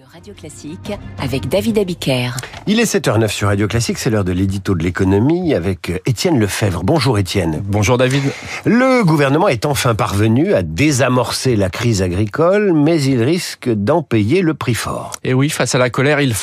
de Radio Classique avec David Abiker. Il est 7h09 sur Radio Classique, c'est l'heure de l'édito de l'économie avec Étienne Lefebvre. Bonjour Étienne. Bonjour David. Le gouvernement est enfin parvenu à désamorcer la crise agricole, mais il risque d'en payer le prix fort. Et oui, face à la colère, il,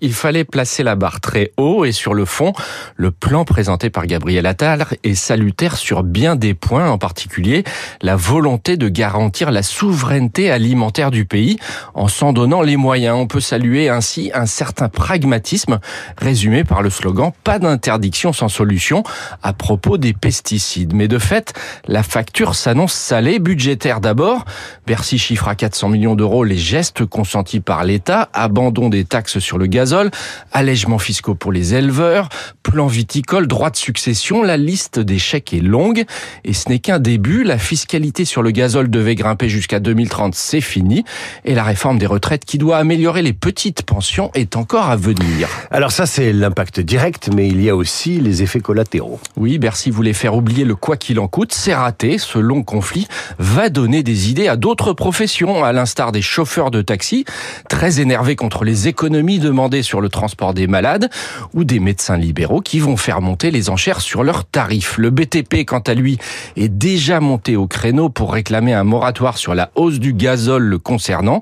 il fallait placer la barre très haut et sur le fond, le plan présenté par Gabriel Attal est salutaire sur bien des points, en particulier la volonté de garantir la souveraineté alimentaire du pays en s'en donnant les moyens on peut saluer ainsi un certain pragmatisme résumé par le slogan Pas d'interdiction sans solution à propos des pesticides. Mais de fait, la facture s'annonce salée, budgétaire d'abord. Bercy chiffre à 400 millions d'euros les gestes consentis par l'État, abandon des taxes sur le gazole, allègements fiscaux pour les éleveurs, plan viticole, droit de succession, la liste des chèques est longue et ce n'est qu'un début. La fiscalité sur le gazole devait grimper jusqu'à 2030, c'est fini. Et la réforme des retraites qui doit améliorer les petites pensions est encore à venir. Alors ça, c'est l'impact direct, mais il y a aussi les effets collatéraux. Oui, Bercy voulait faire oublier le quoi qu'il en coûte. C'est raté. Ce long conflit va donner des idées à d'autres professions, à l'instar des chauffeurs de taxi, très énervés contre les économies demandées sur le transport des malades, ou des médecins libéraux qui vont faire monter les enchères sur leurs tarifs. Le BTP, quant à lui, est déjà monté au créneau pour réclamer un moratoire sur la hausse du gazole le concernant.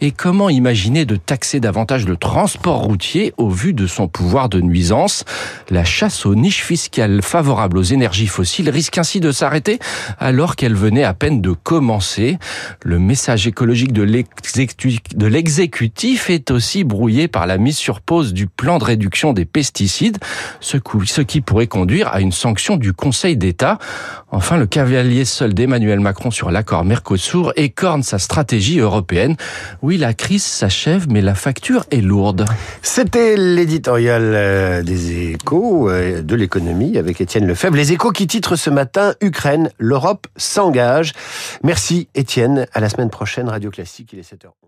Et comment imaginer de taxer davantage le transport routier au vu de son pouvoir de nuisance. La chasse aux niches fiscales favorables aux énergies fossiles risque ainsi de s'arrêter alors qu'elle venait à peine de commencer. Le message écologique de l'exécutif est aussi brouillé par la mise sur pause du plan de réduction des pesticides, ce qui pourrait conduire à une sanction du Conseil d'État. Enfin, le cavalier seul d'Emmanuel Macron sur l'accord Mercosur écorne sa stratégie européenne. Oui, la crise mais la facture est lourde. C'était l'éditorial euh, des échos euh, de l'économie avec Étienne Lefebvre. Les échos qui titrent ce matin Ukraine, l'Europe s'engage. Merci Étienne. À la semaine prochaine, Radio Classique, il est 7h11.